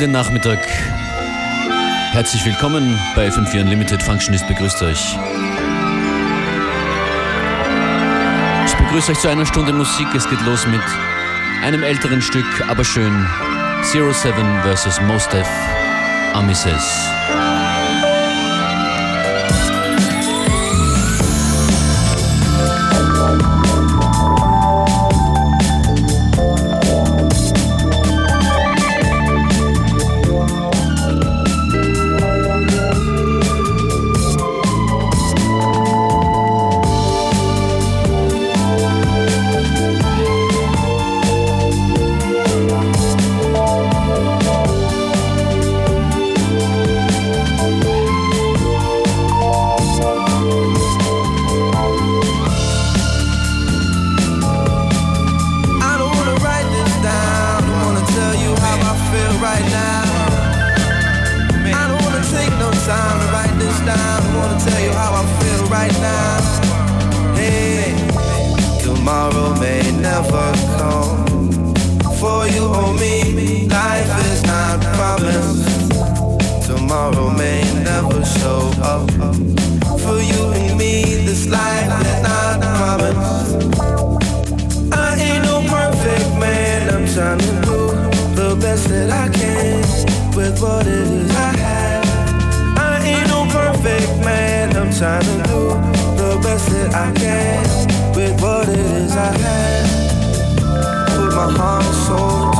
den Nachmittag. Herzlich willkommen bei FM4 Unlimited. Functionist begrüßt euch. Ich begrüße euch zu einer Stunde Musik. Es geht los mit einem älteren Stück, aber schön. Zero Seven vs. Mostef Amises. best that I can with what it is I have. I ain't no perfect man. I'm trying to do the best that I can with what it is I have. Put my heart and soul.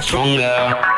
stronger.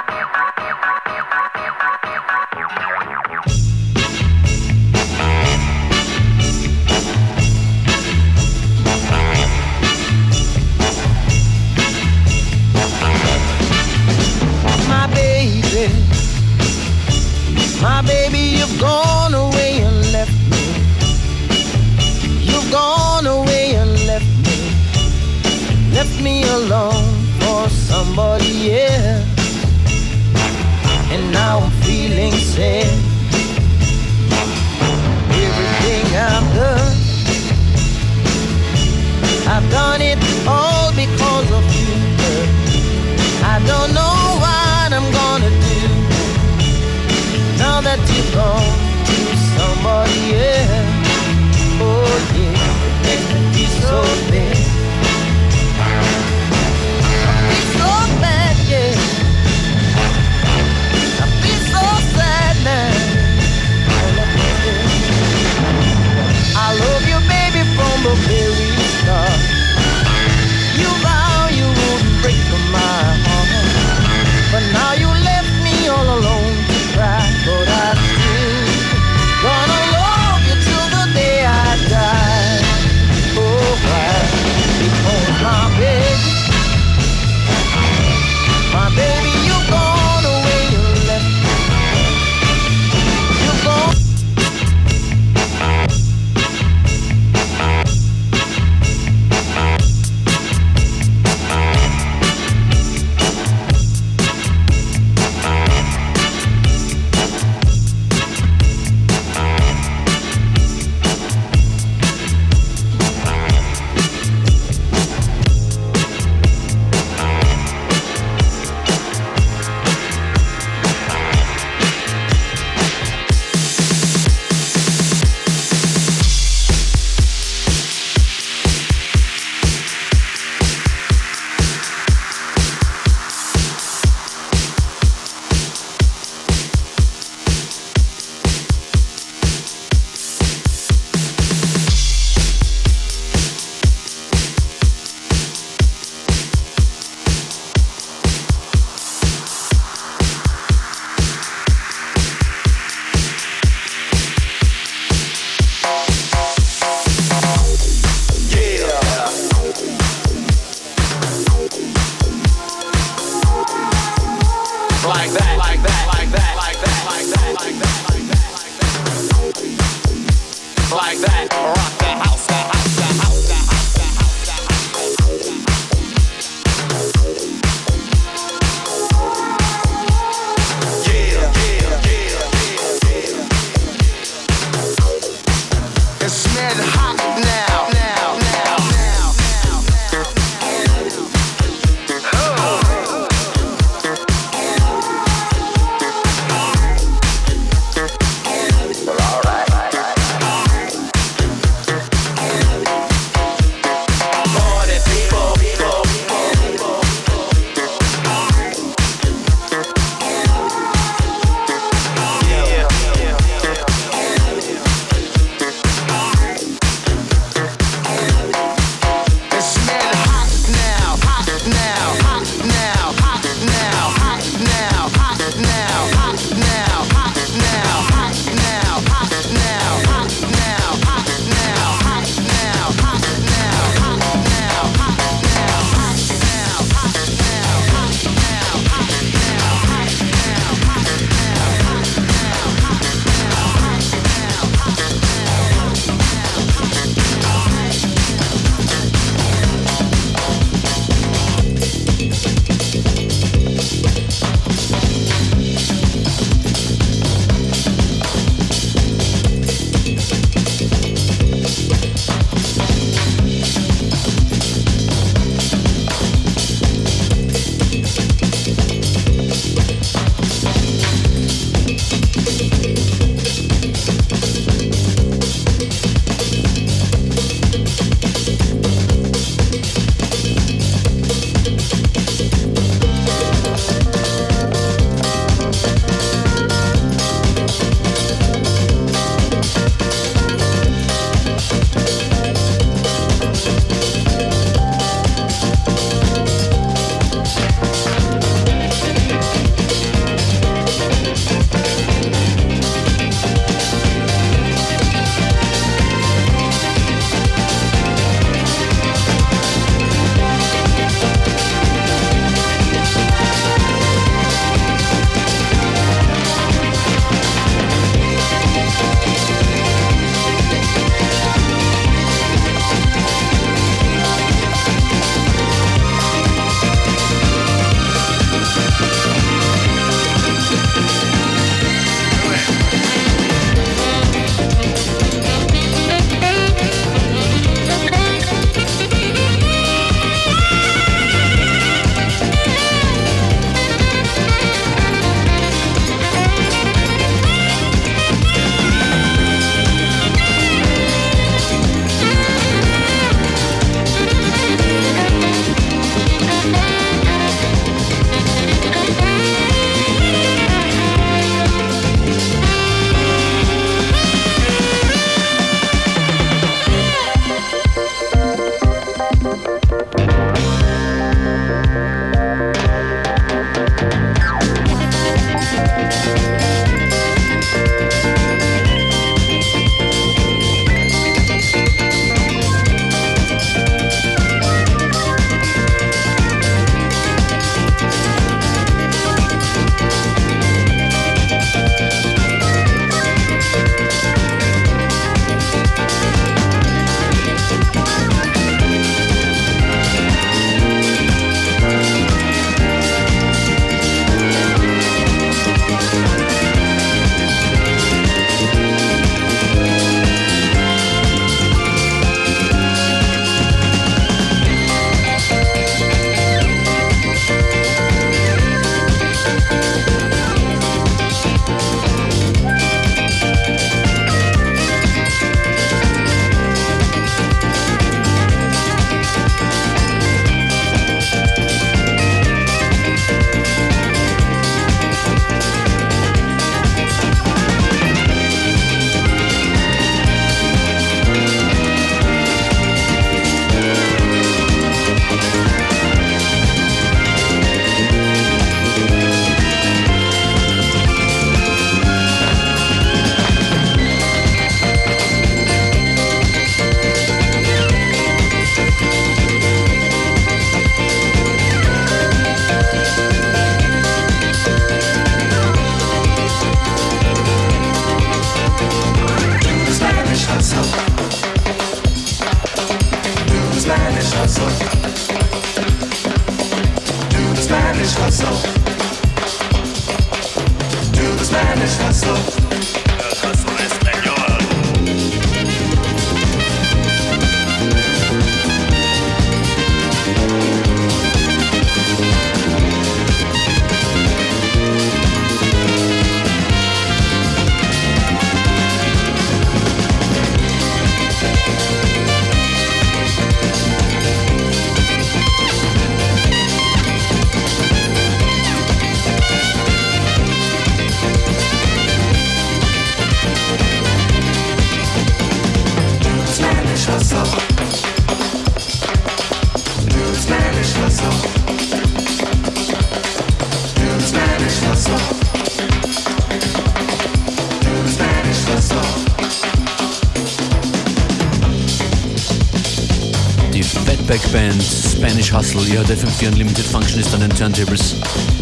Die Fatback Band, Spanish Hustle, ihr hört FM4 Unlimited Function ist an den Turntables.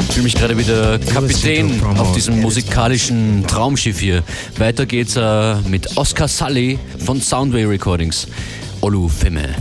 Ich fühle mich gerade wieder Kapitän auf diesem musikalischen Traumschiff hier. Weiter geht's äh, mit Oscar Sully von Soundway Recordings. Olu Femme.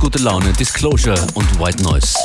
Gute Laune, Disclosure und White Noise.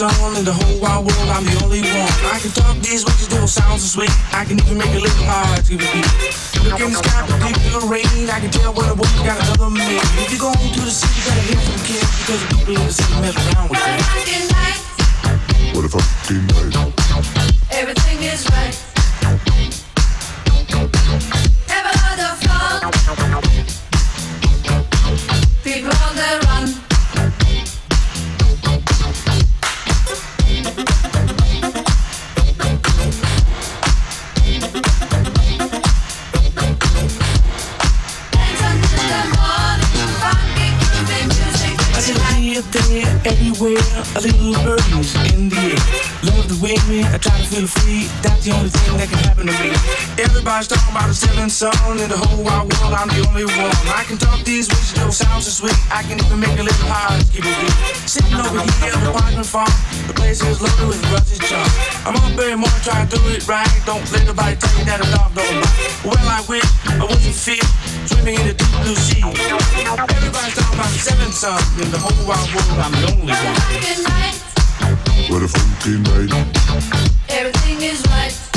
In the whole wide world. I'm the only one. I can talk these don't sound so sweet. I can even make a little hard to repeat. Look in the sky, predict the rain. I can tell when a woman got another man. If you go to the city, you gotta hear from kids because the people in the city mess around with them. The only thing that can happen to me. Everybody's talking about a seventh song in the whole wide world. I'm the only one. I can talk these ways, don't sound so sweet. I can even make a little hard to keep it beat. Sitting over here on the parking farm, the place is loaded with rusty junk. I'm up every morning trying to do it right. Don't let nobody tell me that a dog don't bite. Well, I wish I was a fish swimming in the deep blue sea. Everybody's talking about the seventh song in the whole wide world. I'm the only one. What a funky night. Everything is right.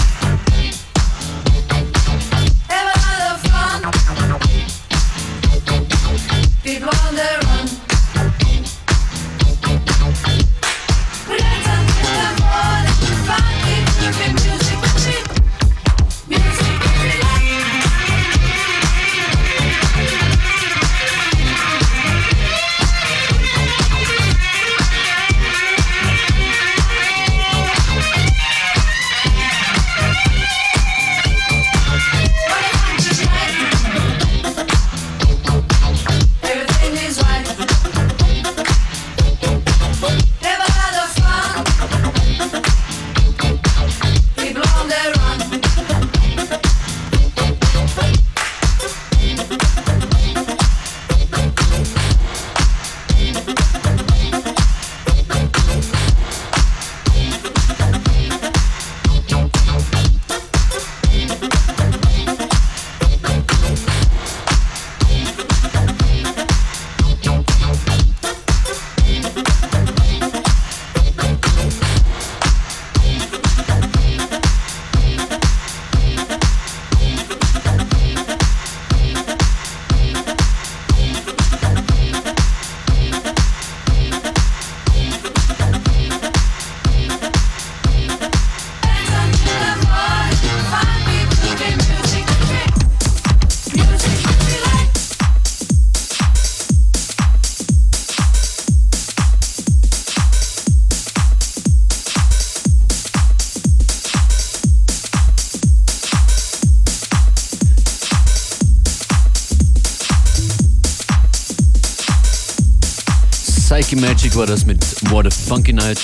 Magic war das mit What a Funky Night.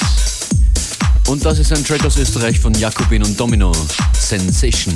Und das ist ein Track aus Österreich von Jakobin und Domino. Sensation.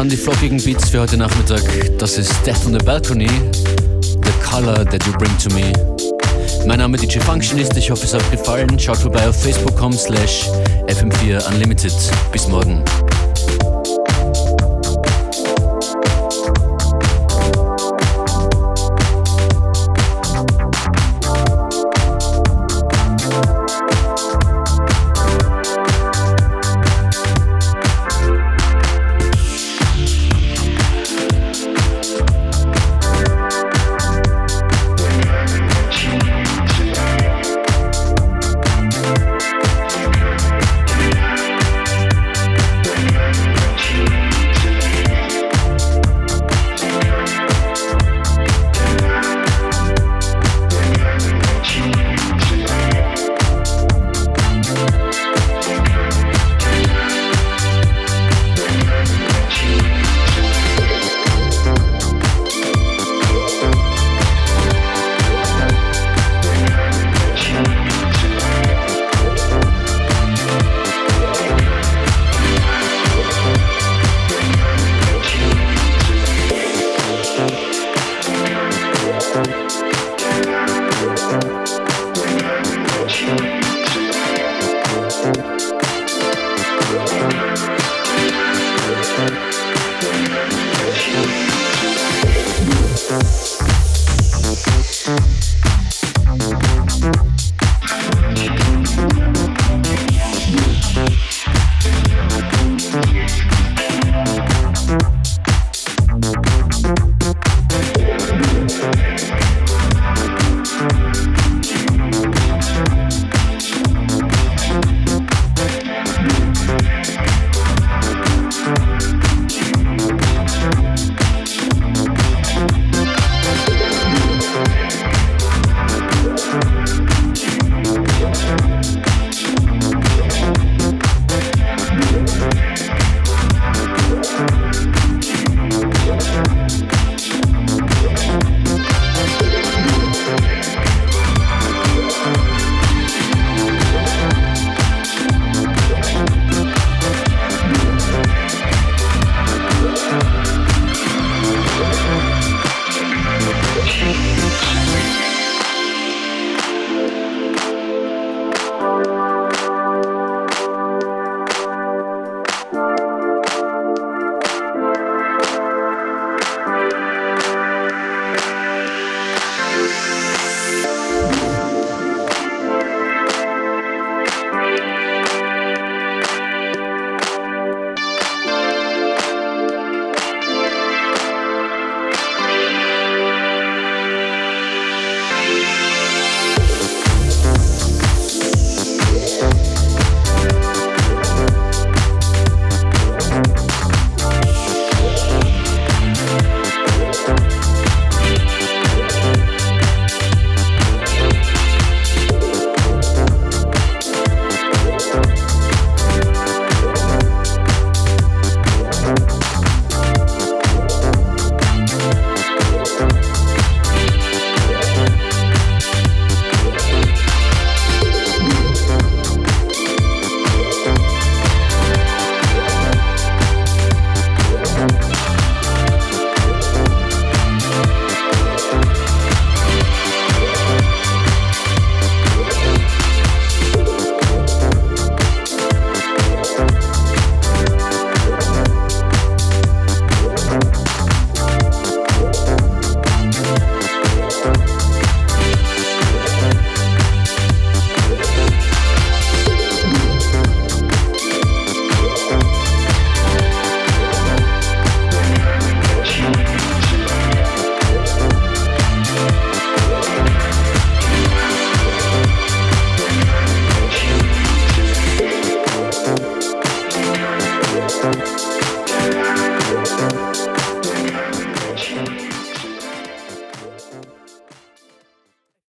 Waren die flockigen Beats für heute Nachmittag. Das ist Death on the Balcony, The Color That You Bring to Me. Mein Name ist DJ Functionist, ich hoffe es hat gefallen. Schaut vorbei auf facebook.com slash fm4unlimited. Bis morgen.